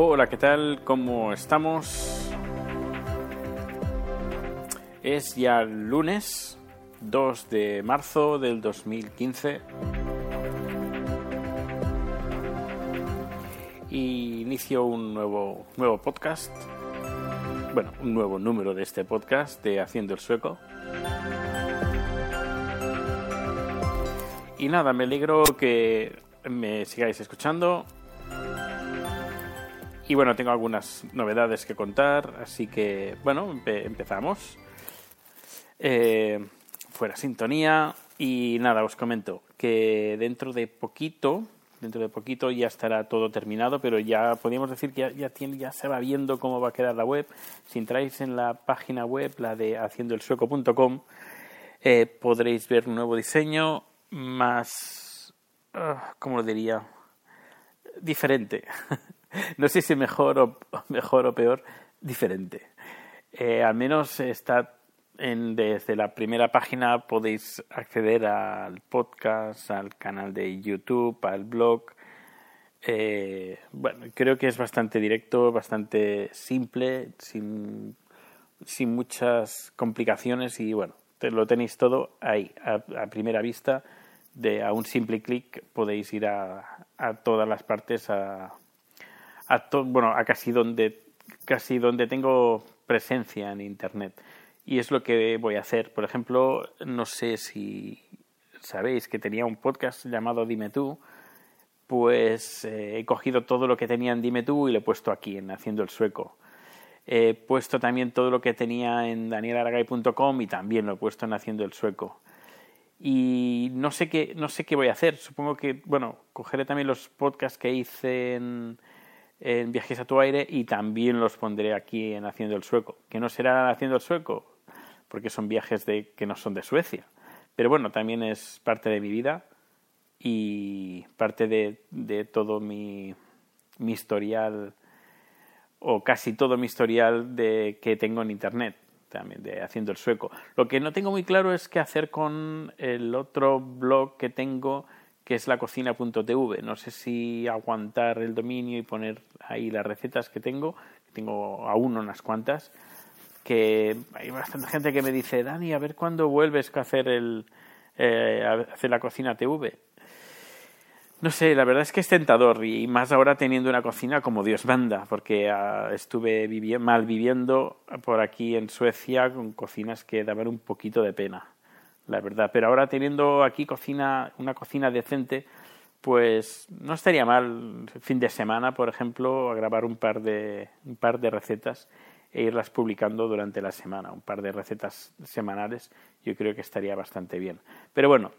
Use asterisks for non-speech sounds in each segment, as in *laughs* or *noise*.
Hola, ¿qué tal? ¿Cómo estamos? Es ya lunes 2 de marzo del 2015 y inicio un nuevo, nuevo podcast, bueno, un nuevo número de este podcast de Haciendo el Sueco. Y nada, me alegro que me sigáis escuchando. Y bueno, tengo algunas novedades que contar, así que bueno, empe- empezamos. Eh, fuera sintonía y nada, os comento que dentro de poquito, dentro de poquito ya estará todo terminado, pero ya podríamos decir que ya, ya se va viendo cómo va a quedar la web. Si entráis en la página web, la de haciendoelsueco.com, eh, podréis ver un nuevo diseño más, ah, ¿cómo lo diría? Diferente. *laughs* *laughs* no sé si mejor o, *laughs* mejor o peor, diferente. Eh, al menos está en, desde la primera página podéis acceder al podcast, al canal de YouTube, al blog. Eh, bueno, creo que es bastante directo, bastante simple, sin, sin muchas complicaciones y bueno, te- lo tenéis todo ahí, a, primera vista. De, a un simple clic podéis ir a, a todas las partes, a, a to- bueno, a casi donde casi donde tengo presencia en internet. Y es lo que voy a hacer. Por ejemplo, no sé si sabéis que tenía un podcast llamado Dime tú, pues eh, he cogido todo lo que tenía en Dime tú y lo he puesto aquí en Haciendo el Sueco. He puesto también todo lo que tenía en danielaragay.com y también lo he puesto en Haciendo el Sueco y no sé qué no sé qué voy a hacer supongo que bueno cogeré también los podcasts que hice en, en viajes a tu aire y también los pondré aquí en haciendo el sueco. Que no será haciendo el sueco porque son viajes de que no son de Suecia. Pero bueno también es parte de mi vida y parte de, de todo mi, mi historial o casi todo mi historial de que tengo en internet también de haciendo el sueco. Lo que no tengo muy claro es qué hacer con el otro blog que tengo que es lacocina.tv. No sé si aguantar el dominio y poner ahí las recetas que tengo. Tengo aún unas cuantas. Que hay bastante gente que me dice, Dani, a ver cuándo vuelves a hacer el eh, hacer la cocina TV. No sé, la verdad es que es tentador y más ahora teniendo una cocina como Dios manda, porque uh, estuve mal viviendo por aquí en Suecia con cocinas que daban un poquito de pena, la verdad. Pero ahora teniendo aquí cocina, una cocina decente, pues no estaría mal fin de semana, por ejemplo, a grabar un par de, un par de recetas e irlas publicando durante la semana, un par de recetas semanales, yo creo que estaría bastante bien. Pero bueno,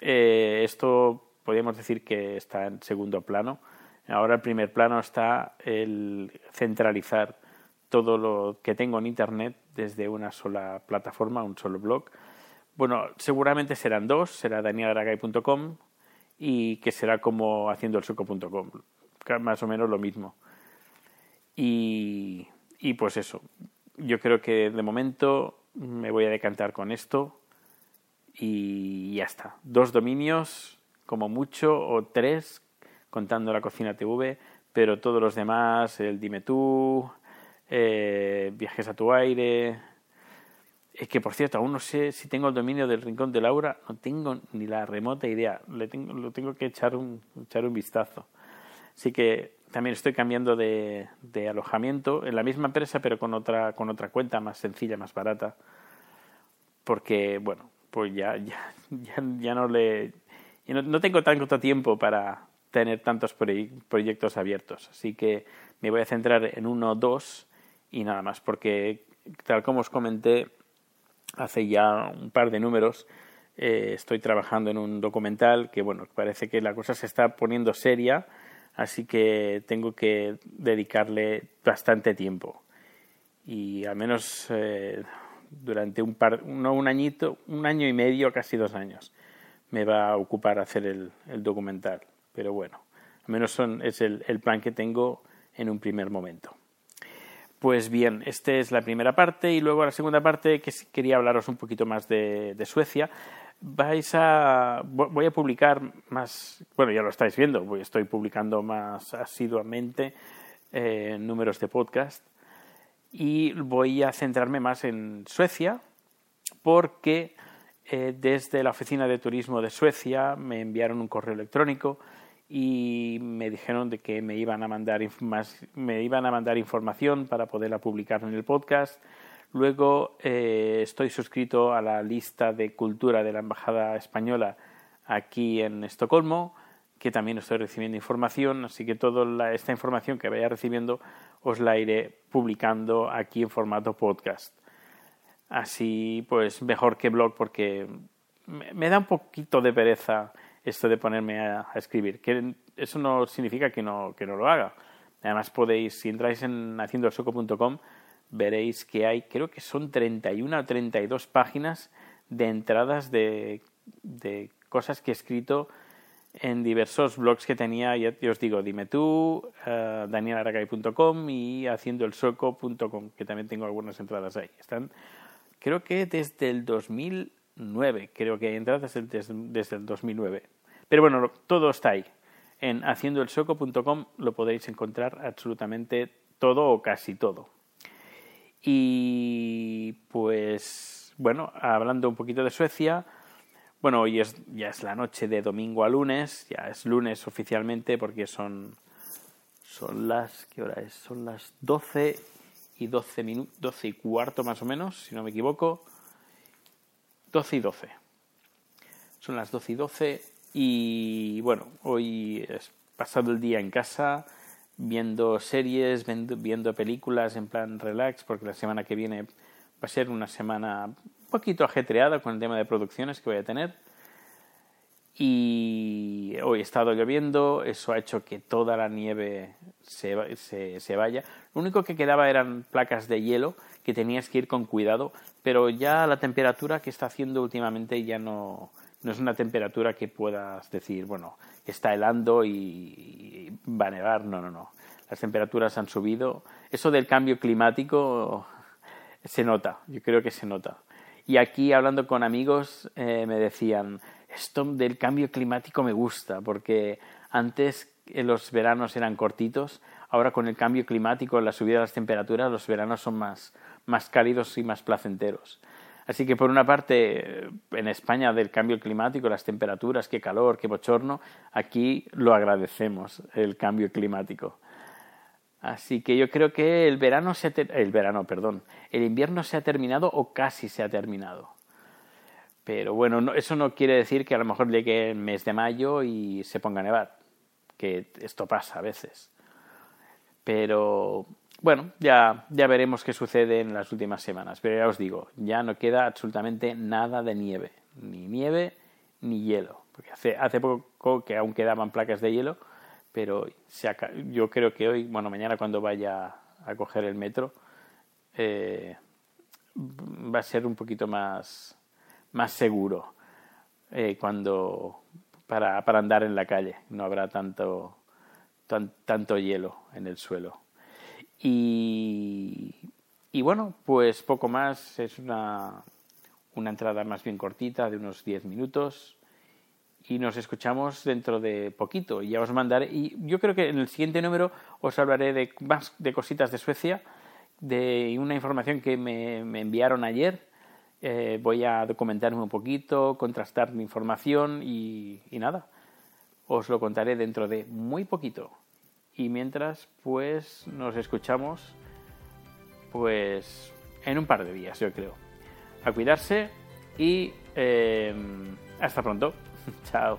eh, esto podríamos decir que está en segundo plano. Ahora el primer plano está el centralizar todo lo que tengo en Internet desde una sola plataforma, un solo blog. Bueno, seguramente serán dos, será danielaragay.com y que será como haciendoelsueco.com, más o menos lo mismo. Y, y pues eso, yo creo que de momento me voy a decantar con esto y ya está. Dos dominios, como mucho, o tres, contando la cocina TV, pero todos los demás, el dime tú, eh, viajes a tu aire. Es que, por cierto, aún no sé si tengo el dominio del Rincón de Laura, no tengo ni la remota idea, Le tengo, lo tengo que echar un, echar un vistazo. Así que también estoy cambiando de, de, alojamiento en la misma empresa, pero con otra, con otra cuenta más sencilla, más barata. Porque, bueno, pues ya, ya, ya, no le. No, no, tengo tanto tiempo para tener tantos proyectos abiertos. Así que me voy a centrar en uno o dos y nada más, porque tal como os comenté hace ya un par de números, eh, estoy trabajando en un documental que, bueno, parece que la cosa se está poniendo seria, así que tengo que dedicarle bastante tiempo. Y al menos eh, durante un par, no un añito, un año y medio, casi dos años, me va a ocupar hacer el, documental. Pero bueno, al menos son, es el, plan que tengo en un primer momento. Pues bien, esta es la primera parte y luego la segunda parte que quería hablaros un poquito más de, Suecia. Vais a, voy a publicar más, bueno, ya lo estáis viendo, estoy publicando más asiduamente eh, números de podcast y voy a centrarme más en Suecia porque eh, desde la oficina de turismo de Suecia me enviaron un correo electrónico y me dijeron de que me iban a mandar me iban a mandar información para poderla publicar en el podcast. Luego eh, estoy suscrito a la lista de cultura de la embajada española aquí en Estocolmo que también estoy recibiendo información, así que toda esta información que vaya recibiendo os la iré publicando aquí en formato podcast. Así pues mejor que blog porque me, da un poquito de pereza esto de ponerme a, escribir, que eso no significa que no, que no lo haga. Además podéis, si entráis en haciendoelsoco.com, veréis que hay, creo que son 31 o 32 páginas de entradas de, de cosas que he escrito en diversos blogs que tenía, ya, os digo, dime tú, uh, danielaragay.com y haciendoelsoco.com, que también tengo algunas entradas ahí. Están, creo que desde el 2009, creo que hay entradas desde, desde el 2009. Pero bueno, todo está ahí. En haciendoelsoco.com lo podéis encontrar absolutamente todo o casi todo. Y pues, bueno, hablando un poquito de Suecia, bueno, hoy es, ya es la noche de domingo a lunes, ya es lunes oficialmente porque son, son las, ¿qué hora es? Son las 12 y 12 minutos, 12 y cuarto más o menos, si no me equivoco. 12 y 12. Son las 12 y 12 y bueno, hoy he pasado el día en casa viendo series, viendo, películas en plan relax porque la semana que viene va a ser una semana un poquito ajetreada con el tema de producciones que voy a tener. Y hoy ha estado lloviendo, eso ha hecho que toda la nieve se, se, se, vaya. Lo único que quedaba eran placas de hielo que tenías que ir con cuidado, pero ya la temperatura que está haciendo últimamente ya no, no es una temperatura que puedas decir, bueno, está helando y va a nevar. No, no, no. Las temperaturas han subido. Eso del cambio climático se nota, yo creo que se nota. Y aquí hablando con amigos eh, me decían, esto del cambio climático me gusta, porque antes los veranos eran cortitos, ahora con el cambio climático, la subida de las temperaturas, los veranos son más, más cálidos y más placenteros. Así que por una parte, en España del cambio climático, las temperaturas, qué calor, qué bochorno, aquí lo agradecemos, el cambio climático. Así que yo creo que el verano se el verano, perdón, el invierno se ha terminado o casi se ha terminado. Pero bueno, eso no quiere decir que a lo mejor llegue el mes de mayo y se ponga a nevar, que esto pasa a veces. Pero bueno, ya, ya veremos qué sucede en las últimas semanas. Pero ya os digo, ya no queda absolutamente nada de nieve, ni nieve ni hielo. Porque hace, hace poco que aún quedaban placas de hielo, pero yo creo que hoy, bueno, mañana cuando vaya a coger el metro, eh, va a ser un poquito más, más seguro eh, cuando para, para, andar en la calle. No habrá tanto, tanto hielo en el suelo. Y, bueno, pues poco más. Es una, una entrada más bien cortita de unos 10 minutos y nos escuchamos dentro de poquito. Y ya os mandaré. Y yo creo que en el siguiente número os hablaré de más de cositas de Suecia, de una información que me, enviaron ayer. Eh, voy a documentarme un poquito, contrastar mi información y nada. Os lo contaré dentro de muy poquito. Y mientras, pues nos escuchamos, pues en un par de días, yo creo. A cuidarse y eh, hasta pronto. *laughs* Chao.